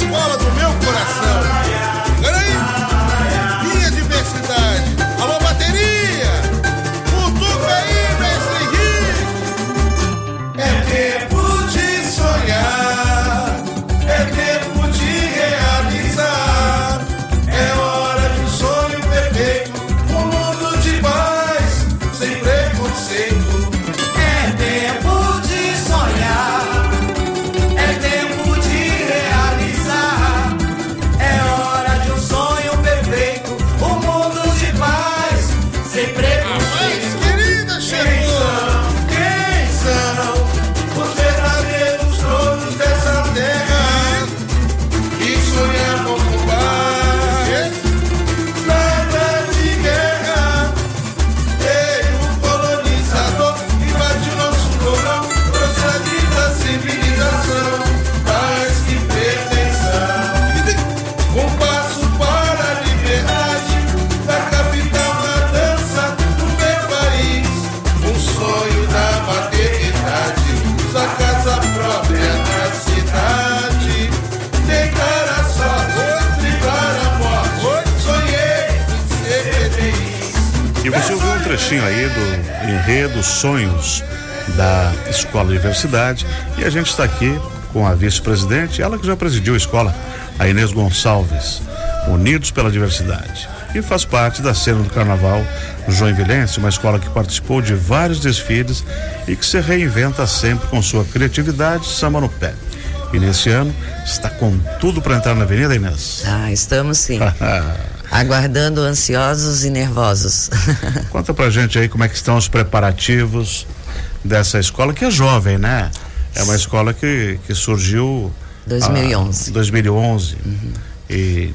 escola do Escola Universidade e a gente está aqui com a vice-presidente, ela que já presidiu a escola, a Inês Gonçalves, Unidos pela Diversidade. E faz parte da cena do Carnaval Joinvilense, uma escola que participou de vários desfiles e que se reinventa sempre com sua criatividade samba no pé. E nesse ano está com tudo para entrar na Avenida Inês. Ah, estamos sim. Aguardando ansiosos e nervosos. Conta pra gente aí como é que estão os preparativos dessa escola, que é jovem, né? É uma escola que, que surgiu. 2011. Ah, 2011. E.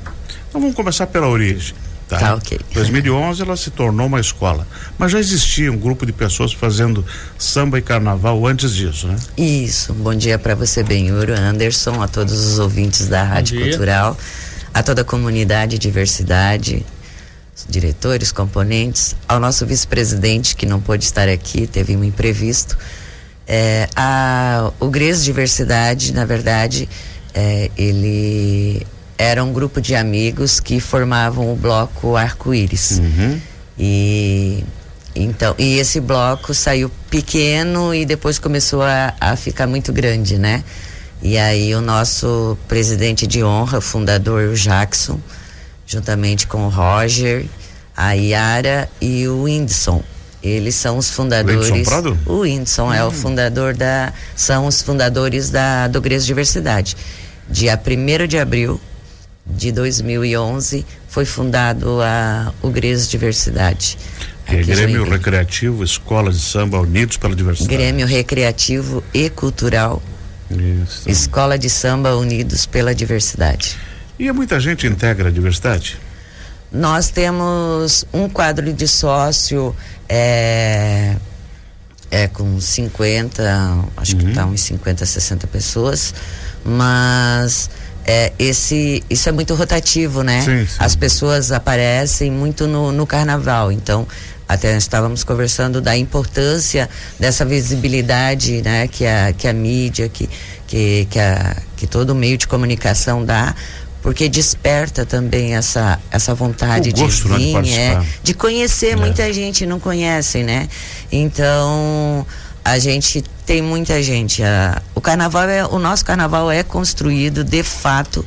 Então vamos começar pela origem. Tá, Tá, ok. 2011 ela se tornou uma escola. Mas já existia um grupo de pessoas fazendo samba e carnaval antes disso, né? Isso. Bom dia para você, Benhuro, Anderson, a todos os ouvintes da Rádio. Cultural, a toda a comunidade diversidade, diretores, componentes, ao nosso vice-presidente que não pôde estar aqui, teve um imprevisto. É, a, o GRES Diversidade, na verdade, é, ele era um grupo de amigos que formavam o bloco Arco-Íris. E então, e esse bloco saiu pequeno e depois começou a, a ficar muito grande, né? E aí o nosso presidente de honra, fundador o Jackson, juntamente com o Roger, a Yara e o Whindersson. Eles são os fundadores. Prado? O Whindersson é o fundador da. São os fundadores da do Gres Diversidade. Dia 1 de abril de 2011 foi fundado a, o Gres Diversidade. Que é Grêmio. Recreativo, Escola de Samba Unidos pela Diversidade. Grêmio Recreativo e Cultural, Isso. Escola de Samba Unidos pela Diversidade. E muita gente integra a diversidade? Nós temos um quadro de sócio é, é com 50, acho que tá uns 50, 60 pessoas, mas é, esse isso é muito rotativo, né? Sim, sim. As pessoas aparecem muito no, no carnaval, então até estávamos conversando da importância dessa visibilidade, né, que a que a mídia, que que que, a, que todo meio de comunicação dá porque desperta também essa essa vontade né, de de vir, participar. é, de conhecer. Muita gente não conhece, né? Então a gente tem muita gente. a- o carnaval é o nosso carnaval é construído de fato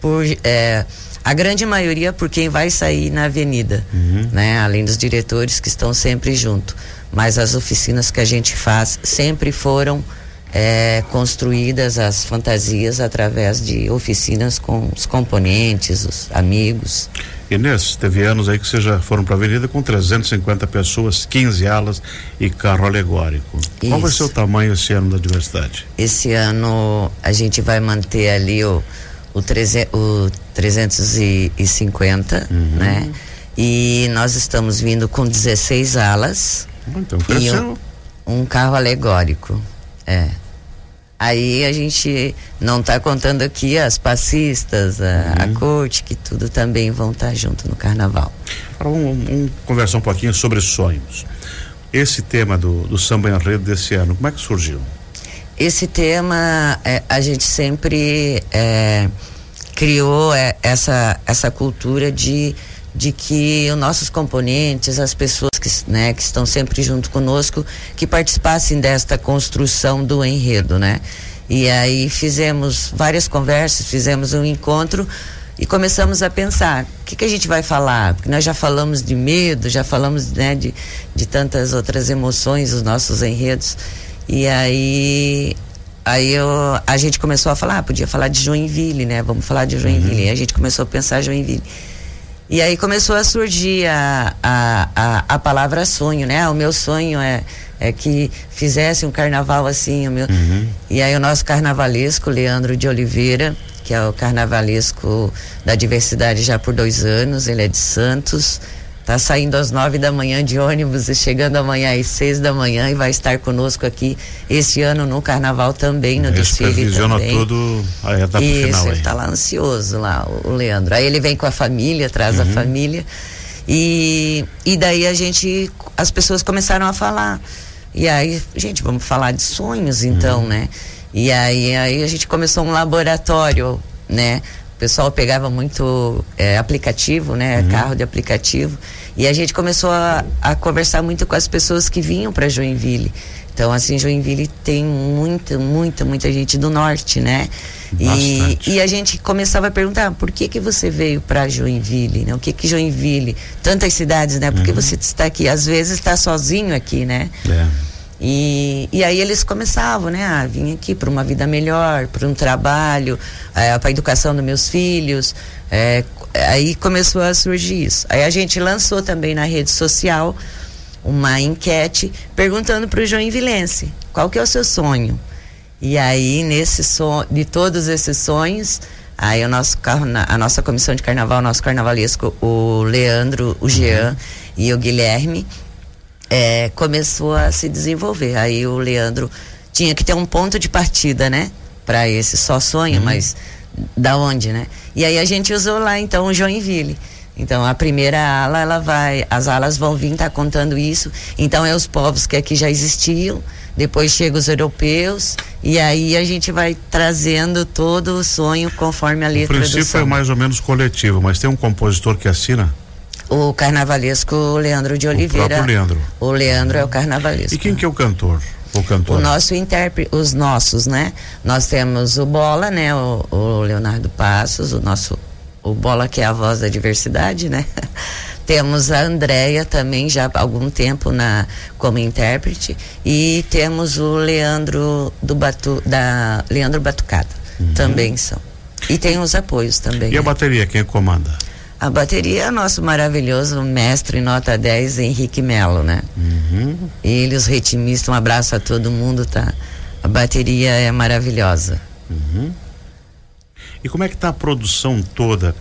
por é, a grande maioria por quem vai sair na avenida, né? Além dos diretores que estão sempre junto. Mas as oficinas que a gente faz sempre foram é, construídas as fantasias através de oficinas com os componentes, os amigos. Inês, teve anos aí que vocês já foram para a Avenida com 350 pessoas, 15 alas e carro alegórico. Qual vai Isso. ser o tamanho esse ano da diversidade? Esse ano a gente vai manter ali o, o, treze, o 350, né? E nós estamos vindo com 16 alas Então, e cresceu. um, um carro alegórico. É. Aí a gente não está contando aqui as passistas, a, a corte, que tudo também vão estar junto no carnaval. Agora Vamos, vamos conversar um pouquinho sobre sonhos. Esse tema do, do samba enredo desse ano, como é que surgiu? Esse tema é, a gente sempre é, criou é, essa, essa cultura de, de que os nossos componentes, as pessoas que, né, que estão sempre junto conosco, que participassem desta construção do enredo, né? E aí fizemos várias conversas, fizemos um encontro e começamos a pensar o que, que a gente vai falar? Porque nós já falamos de medo já falamos né, de, de tantas outras emoções os nossos enredos. E aí aí eu, a gente começou a falar ah, podia falar de Joinville né? Vamos falar de Joinville. Uhum. e a gente começou a pensar Joinville e aí começou a surgir a, a, a, a palavra sonho né o meu sonho é é que fizesse um carnaval assim o meu uhum. e aí o nosso carnavalesco Leandro de Oliveira que é o carnavalesco da diversidade já por dois anos. Ele é de Santos. Está saindo às nove da manhã de ônibus e chegando amanhã às seis da manhã e vai estar conosco aqui este ano no carnaval também, no desfile também. tudo a etapa Isso, final ele está lá ansioso lá, o Leandro. Aí ele vem com a família, traz uhum. a família e, e daí a gente, as pessoas começaram a falar. E aí, gente, vamos falar de sonhos então, uhum. né? E aí, aí a gente começou um laboratório, né? O pessoal pegava muito é, aplicativo, né? Uhum. Carro de aplicativo. E a gente começou a, a conversar muito com as pessoas que vinham para Joinville. Então, assim, Joinville tem muita, muita, muita gente do norte, né? E, e, a gente começava a perguntar, por que que você veio para Joinville, né? O que que Joinville, tantas cidades, né? Por que uhum. você está aqui? Às vezes está sozinho aqui, né? É. E, e aí eles começavam, né? Ah, vim aqui para uma vida melhor, para um trabalho, é, para a educação dos meus filhos. É, aí começou a surgir isso. Aí a gente lançou também na rede social uma enquete perguntando para o Joinvilense qual que é o seu sonho. E aí, nesse sonho, de todos esses sonhos, aí o nosso a nossa comissão de carnaval, nosso carnavalesco, o Leandro, o Jean uhum. e o Guilherme, é, começou a se desenvolver. Aí o Leandro tinha que ter um ponto de partida, né? Para esse só sonho, uhum. mas da onde, né? E aí a gente usou lá então o Joinville. Então a primeira ala, ela vai, as alas vão vir tá contando isso. Então é os povos que aqui já existiam, depois chegam os europeus e aí a gente vai trazendo todo o sonho conforme a letra o princípio é mais ou menos coletivo, mas tem um compositor que assina? O carnavalesco Leandro de Oliveira. O Leandro. O Leandro é o carnavalesco. E quem que é o cantor? O cantor? O nosso intérprete, os nossos, né? Nós temos o Bola, né? O, o Leonardo Passos, o nosso, o Bola que é a voz da diversidade, né? temos a Andréia também já há algum tempo na como intérprete e temos o Leandro do Batu, da Leandro Batucada uhum. também são e tem os apoios também e né? a bateria quem comanda a bateria é nosso maravilhoso mestre nota 10, Henrique Melo, né? Uhum. Ele, os ritmistas, um abraço a todo mundo, tá? A bateria é maravilhosa. Uhum. E como é que está a produção toda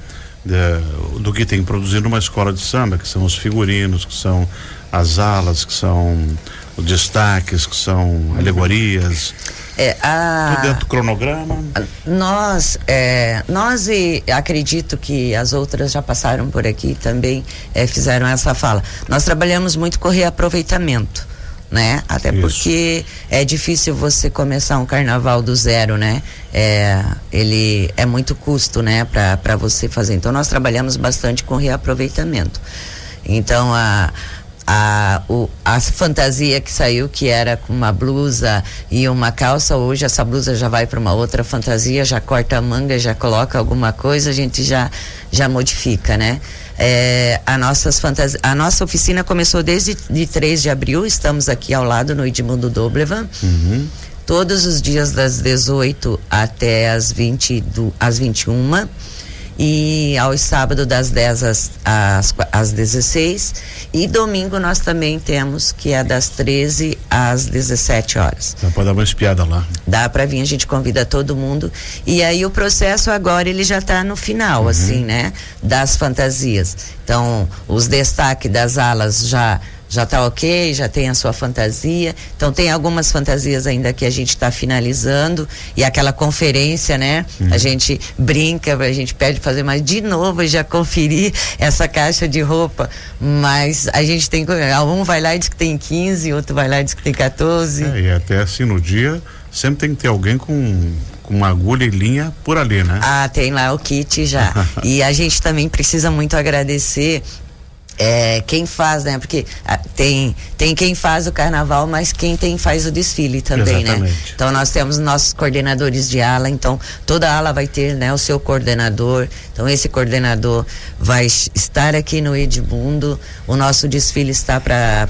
de, do que tem produzido uma escola de samba, que são os figurinos, que são as alas, que são os destaques, que são alegorias? É, a, Tudo dentro do cronograma? Nós, é, nós e acredito que as outras já passaram por aqui também é, fizeram essa fala. Nós trabalhamos muito com reaproveitamento. Né? Até Isso. porque é difícil você começar um carnaval do zero, né? É, ele é muito custo, né, para você fazer. Então nós trabalhamos bastante com reaproveitamento. Então a a, o, a fantasia que saiu, que era com uma blusa e uma calça, hoje essa blusa já vai para uma outra fantasia, já corta a manga, já coloca alguma coisa, a gente já, já modifica, né? É, a, nossas fantasi a nossa oficina começou desde de 3 de abril, estamos aqui ao lado no Edmundo Doblevan. Uhum. Todos os dias das 18 até as, 20 do, às 21 e aos sábados das 10 às, às, às 16 e domingo nós também temos que é das 13 às 17 horas. Dá para dar uma espiada lá. Dá para vir, a gente convida todo mundo e aí o processo agora ele já está no final uhum. assim, né, das fantasias. Então, os destaques das alas já já está ok, já tem a sua fantasia. Então tem algumas fantasias ainda que a gente está finalizando e aquela conferência, né? Uhum. A gente brinca, a gente pede fazer mais de novo e já conferir essa caixa de roupa. Mas a gente tem um vai lá e diz que tem 15, outro vai lá e diz que tem 14. É, e até assim no dia sempre tem que ter alguém com com uma agulha e linha por ali, né? Ah, tem lá o kit já. e a gente também precisa muito agradecer é, quem faz, né? Porque ah, tem, tem quem faz o carnaval, mas quem tem faz o desfile também, né? Exatamente. né? Então nós temos nossos coordenadores de ala, então toda ala vai ter, né, o seu coordenador. Então esse coordenador vai estar aqui no Edmundo. O nosso desfile está para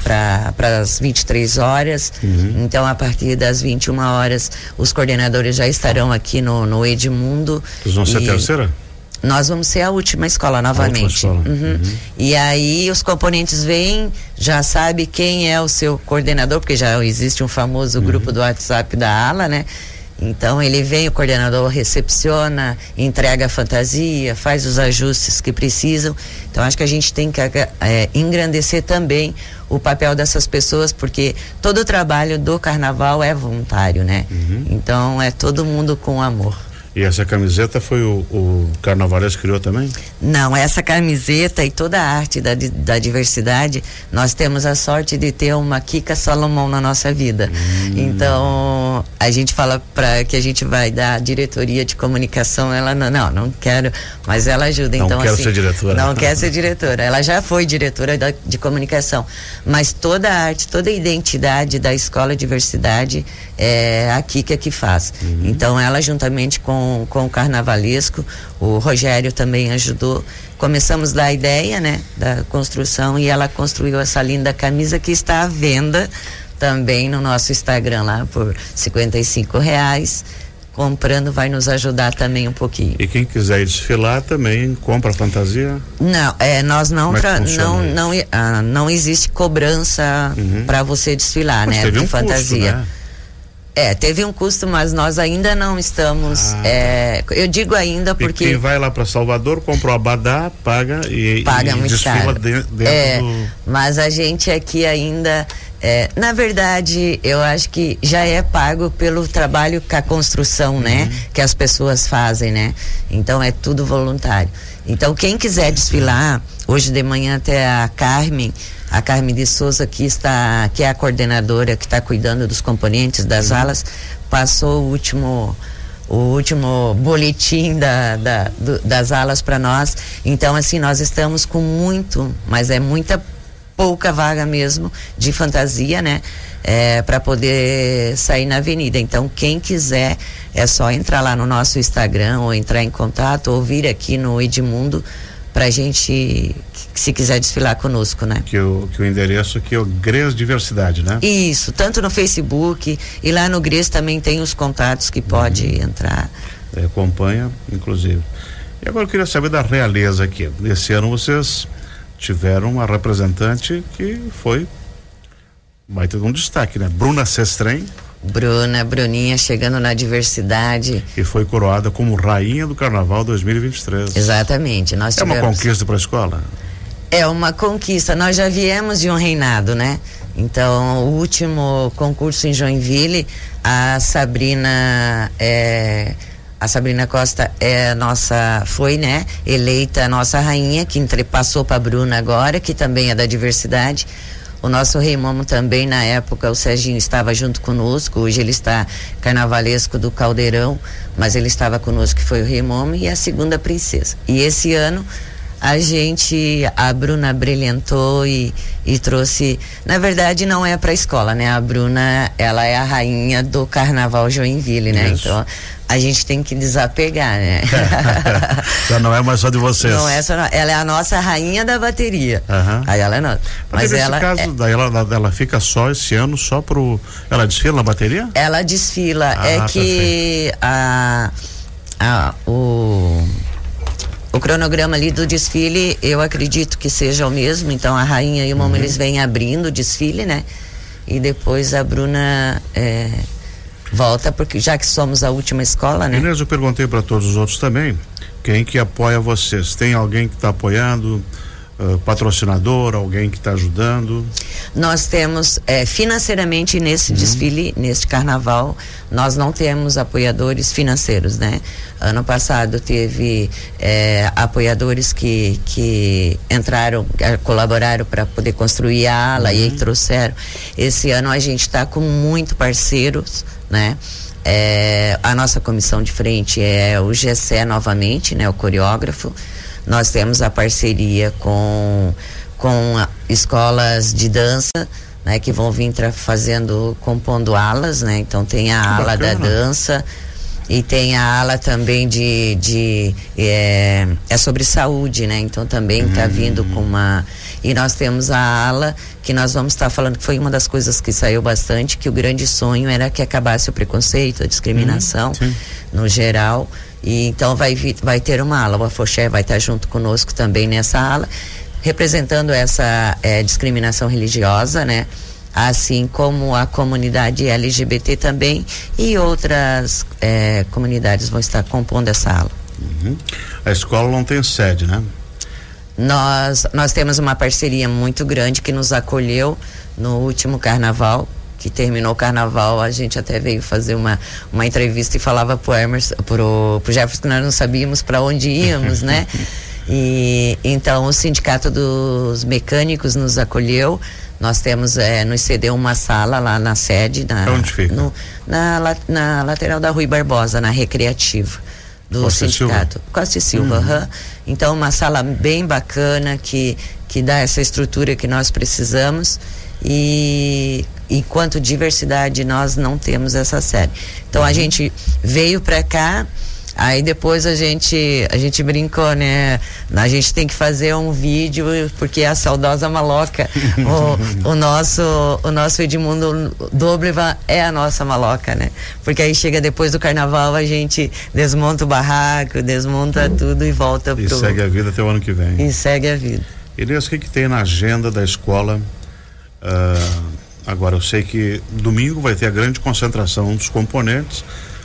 as 23 horas. Uhum. Então a partir das 21 horas os coordenadores já estarão aqui no, no Edmundo. Vocês vão ser terceira? Nós vamos ser a última escola novamente. Última escola. Uhum. Uhum. E aí os componentes vêm, já sabe quem é o seu coordenador, porque já existe um famoso uhum. grupo do WhatsApp da ala, né? Então ele vem, o coordenador recepciona, entrega a fantasia, faz os ajustes que precisam. Então acho que a gente tem que é, engrandecer também o papel dessas pessoas, porque todo o trabalho do carnaval é voluntário, né? Uhum. Então é todo mundo com amor. E essa camiseta foi o, o Carnavalesco criou também? Não, essa camiseta e toda a arte da, da diversidade, nós temos a sorte de ter uma Kika Salomão na nossa vida. Hum. Então, a gente fala para que a gente vai dar diretoria de comunicação, ela não, não, não quero, mas ela ajuda. Não então, quero assim, ser diretora. Não quer ser diretora. Ela já foi diretora da, de comunicação, mas toda a arte, toda a identidade da escola diversidade é a Kika que faz. Uhum. Então, ela juntamente com com, o carnavalesco. O Rogério também ajudou. Começamos da ideia, né, da construção e ela construiu essa linda camisa que está à venda também no nosso Instagram lá por 55 reais comprando vai nos ajudar também um pouquinho. E quem quiser desfilar também compra fantasia? Não, é, nós não é não não, ah, não existe cobrança uhum. para você desfilar, Mas né, de um fantasia. Custo, né? É, teve um custo, mas nós ainda não estamos. Ah, é, eu digo ainda porque. E quem vai lá para Salvador, compra o abadá, paga e, paga e muito desfila caro. dentro, é, do... Mas a gente aqui ainda. É, na verdade, eu acho que já é pago pelo trabalho com a construção, né? uhum. né? Que as pessoas fazem, né? Então é tudo voluntário. Então, quem quiser desfilar, hoje de manhã até a Carmen a Carmen de Souza, que está, que é a coordenadora que está cuidando dos componentes das uhum. alas, passou o último o último boletim da, da do, das alas para nós. Então, assim, nós estamos com muito, mas é muita pouca vaga mesmo de fantasia, né? É, para poder sair na avenida. Então, quem quiser, é só entrar lá no nosso Instagram ou entrar em contato ou vir aqui no Edmundo para gente, se quiser desfilar conosco, né? Que o, que o endereço aqui é o GRES Diversidade, né? Isso, tanto no Facebook e lá no GRES também tem os contatos que pode uhum. entrar. É, acompanha, inclusive. E agora eu queria saber da realeza aqui. Esse ano vocês tiveram uma representante que foi vai ter um destaque, né? Bruna Sestrem Bruna, Bruninha chegando na diversidade. E foi coroada como rainha do Carnaval 2023. Exatamente. Nós tivemos... É uma conquista para a escola? É uma conquista. Nós já viemos de um reinado, né? Então, o último concurso em Joinville, a Sabrina é, a Sabrina Costa é nossa foi, né, eleita nossa rainha que passou para Bruna agora, que também é da diversidade. O nosso rei Momo também, na época, o Serginho estava junto conosco. Hoje ele está carnavalesco do Caldeirão, mas ele estava conosco, que foi o rei Momo e a segunda princesa. E esse ano a gente, a Bruna brilhantou e, e trouxe, na verdade não é para escola, né? A Bruna, ela é a rainha do Carnaval Joinville, né? Isso. Então a gente tem que desapegar, né? Já não é mais só de vocês. Não é só, ela é a nossa rainha da bateria. Uhum. Aí ela é nossa. Mas, Mas ela caso, é... daí ela, ela fica só esse ano só pro, ela desfila na bateria? Ela desfila, ah, é que a, a o o cronograma ali do desfile, eu acredito que seja o mesmo. Então a rainha e o Momo uhum. eles vêm abrindo o desfile, né? E depois a Bruna é, volta, porque já que somos a última escola, né? Inês, eu perguntei para todos os outros também, quem que apoia vocês? Tem alguém que está apoiando? Uh, patrocinador, alguém que está ajudando? Nós temos é, financeiramente nesse uhum. desfile, neste carnaval, nós não temos apoiadores financeiros, né? Ano passado teve é, apoiadores que, que entraram, é, colaboraram para poder construir a ala uhum. e aí trouxeram. Esse ano a gente está com muito parceiros, né? É, a nossa comissão de frente é o GC novamente, né, o coreógrafo. Nós temos a parceria com, com a, escolas de dança, né, que vão vir fazendo, compondo alas, né? Então tem a ala da dança e tem a ala também de, de é, é sobre saúde, né? Então também está uhum. vindo com uma e nós temos a ala que nós vamos estar tá falando que foi uma das coisas que saiu bastante que o grande sonho era que acabasse o preconceito, a discriminação uhum, no geral e então vai vai ter uma ala, o Afoxé vai estar junto conosco também nessa ala representando essa é, discriminação religiosa, né? Assim como a comunidade LGBT também e outras é, comunidades vão estar compondo essa ala. Uhum. A escola não tem sede, né? Nós, nós temos uma parceria muito grande que nos acolheu no último carnaval, que terminou o carnaval, a gente até veio fazer uma, uma entrevista e falava pro Emerson, pro, pro Jefferson que nós não sabíamos para onde íamos, né? E então o sindicato dos mecânicos nos acolheu. Nós temos, é, nos cedeu uma sala lá na sede. Na, Onde fica? No, na, na lateral da Rui Barbosa, na Recreativa do Costa sindicato. Silva. Costa Silva, uhum. Uhum. Então, uma sala bem bacana que, que dá essa estrutura que nós precisamos. E enquanto diversidade, nós não temos essa sede. Então, uhum. a gente veio para cá Aí depois a gente, a gente brincou, né? A gente tem que fazer um vídeo, porque a saudosa maloca. o, o, nosso, o nosso Edmundo Dobleva é a nossa maloca, né? Porque aí chega depois do carnaval, a gente desmonta o barraco, desmonta tudo e volta e pro. E segue a vida até o ano que vem. E segue a vida. Elias, o que, que tem na agenda da escola? Uh, agora, eu sei que domingo vai ter a grande concentração dos componentes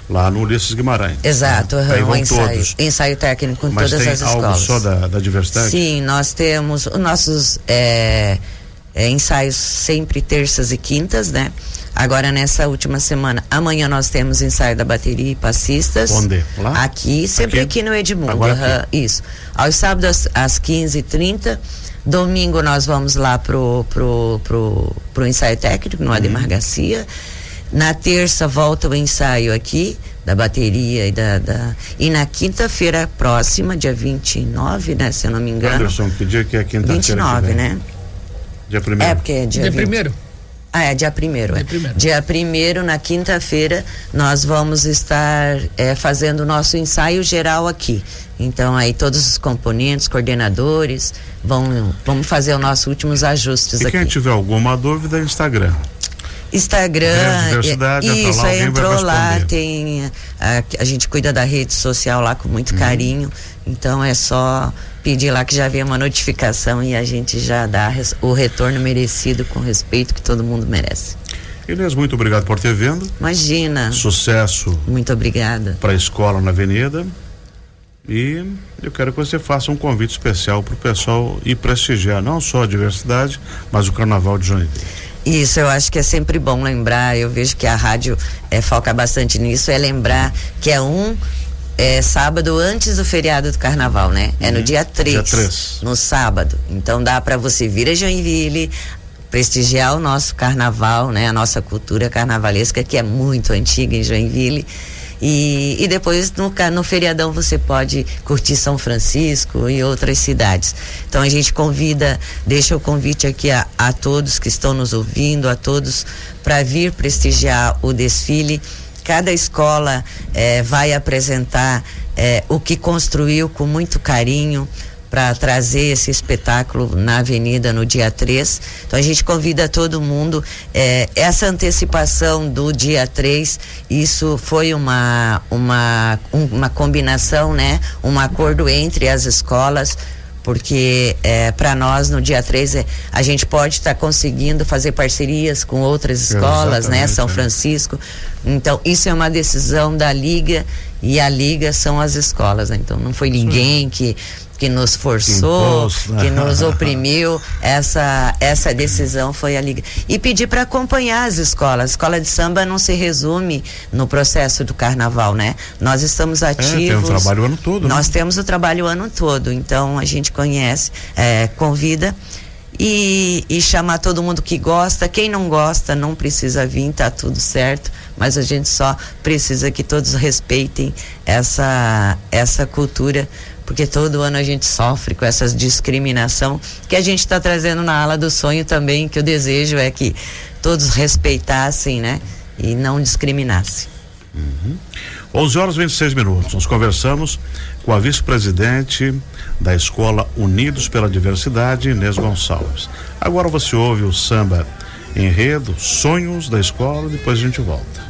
lá no Ulisses Guimarães. Exato, né? uhum, ensaio, todos. ensaio técnico em Mas todas as escolas. Algo só da, da diversidade? Sim, nós temos os nossos é, é, ensaios sempre terças e quintas, né? Agora nessa última semana, amanhã nós temos ensaio da bateria e passistas. Onde? Lá? Aqui, sempre aqui, aqui no Edmundo. Agora uhum, Isso. Aos sábados às 15h30. Domingo nós vamos lá pro, pro, pro, pro ensaio técnico no Ademar uhum. Garcia. Na terça volta o ensaio aqui da bateria e da, da... e na quinta-feira próxima, dia 29, né, se eu não me engano. Anderson, que dia que é quinta-feira? 29, né? Dia primeiro. É porque é dia, dia primeiro. Ah, é dia primeiro. Dia é. primeiro, dia primeiro na quinta-feira, nós vamos estar é, fazendo o nosso ensaio geral aqui. Então aí todos os componentes, coordenadores, vão vamos fazer os nossos últimos ajustes e aqui. E quem tiver alguma dúvida, Instagram. Instagram, diversidade, isso, lá, entrou lá, tem a, a, gente cuida da rede social lá com muito hum. carinho, então é só pedir lá que já vem uma notificação e a gente já dá o retorno merecido com respeito que todo mundo merece. Inês, muito obrigado por ter vindo. Imagina. Sucesso. Muito obrigada. Para a escola na Avenida. E eu quero que você faça um convite especial para o pessoal ir prestigiar não só a diversidade, mas o Carnaval de Joinville. Isso, eu acho que é sempre bom lembrar, eu vejo que a rádio é, foca bastante nisso, é lembrar que é um é, sábado antes do feriado do carnaval, né? É no uhum. dia 3, dia 3. no sábado. Então dá para você vir a Joinville, prestigiar o nosso carnaval, né? A nossa cultura carnavalesca, que é muito antiga em Joinville e, e depois no, no feriadão você pode curtir São Francisco e outras cidades. Então a gente convida, deixa o convite aqui a, a todos que estão nos ouvindo, a todos para vir prestigiar o desfile. Cada escola eh, vai apresentar eh, o que construiu com muito carinho, para trazer esse espetáculo na Avenida no dia 3. Então a gente convida todo mundo. É, essa antecipação do dia 3, isso foi uma, uma, uma combinação, né? Um acordo entre as escolas porque é, para nós no dia 3 é, a gente pode estar tá conseguindo fazer parcerias com outras escolas, né? São é. Francisco. Então, isso é uma decisão da Liga e a Liga são as escolas, né? Então não foi ninguém que que nos forçou, que nos oprimiu. Essa, essa decisão foi a Liga. E pedir para acompanhar as escolas. A escola de samba não se resume no processo do carnaval, né? Nós estamos ativos. É, tem o trabalho o ano todo. Nós né? temos o trabalho o ano todo. Então a gente conhece, é, convida e, e, chamar todo mundo que gosta. Quem não gosta não precisa vir, tá tudo certo. Mas a gente só precisa que todos respeitem essa, essa cultura, porque todo ano a gente sofre com essa discriminação que a gente está trazendo na ala do sonho também, que o desejo é que todos respeitassem, né? E não discriminassem. Uhum. 11 horas e 26 minutos. Nós conversamos com a vice-presidente da Escola Unidos pela Diversidade, Inês Gonçalves. Agora você ouve o samba enredo, sonhos da escola, depois a gente volta.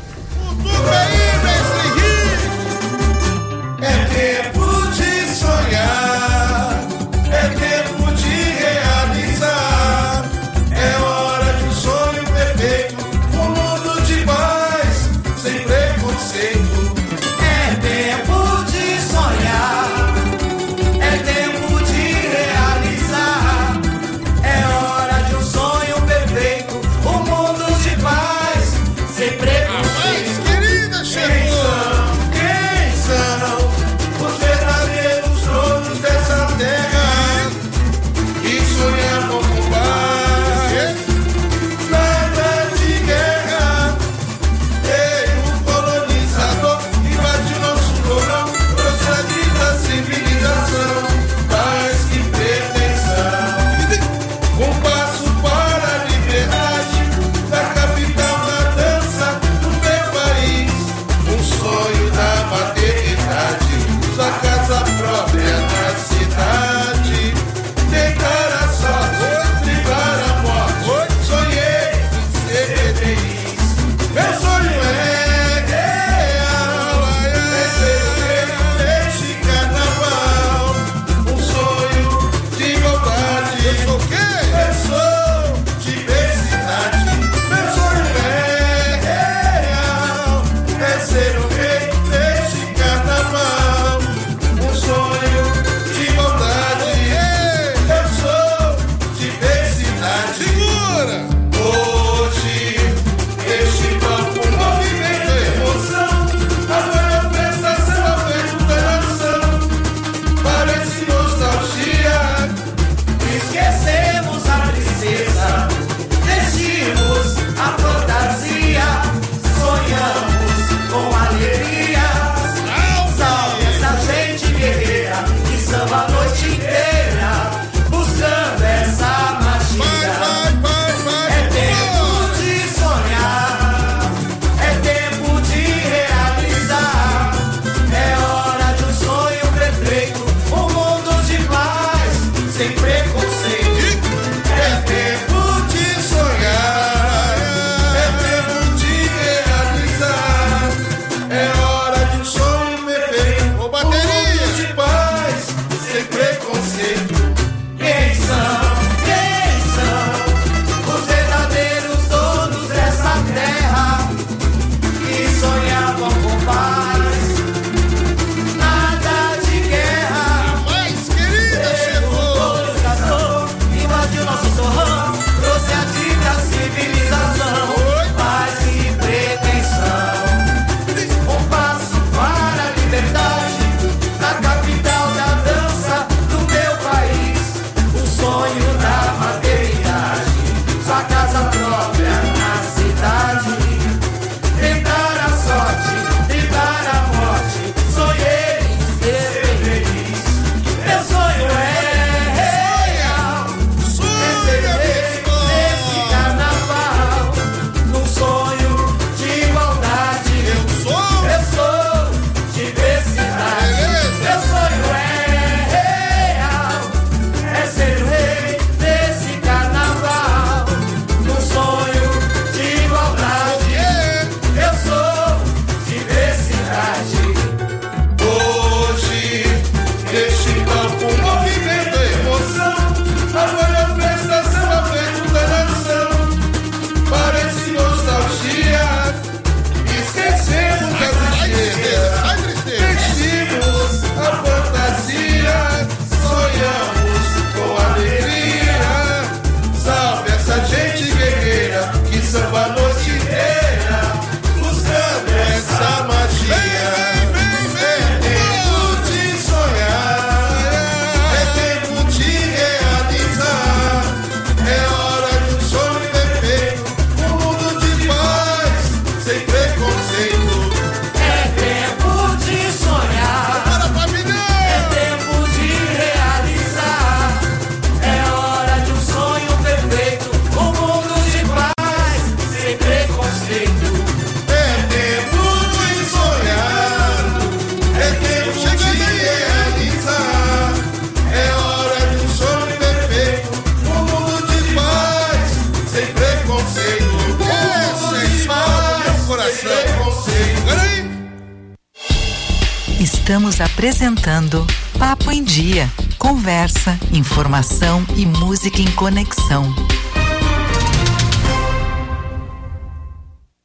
Estamos apresentando Papo em Dia. Conversa, informação e música em conexão.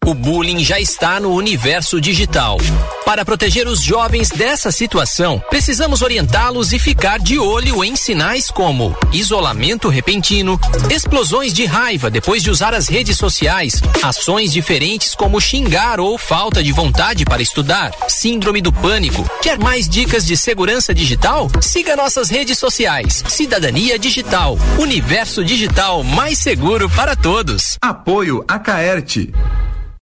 O bullying já está no universo digital. Para proteger os jovens dessa situação, precisamos orientá-los e ficar de olho em sinais como isolamento repentino, explosões de raiva depois de usar as redes sociais, ações diferentes como xingar ou falta de vontade para estudar, síndrome do pânico. Quer mais dicas de segurança digital? Siga nossas redes sociais. Cidadania Digital. Universo digital mais seguro para todos. Apoio a Caerte.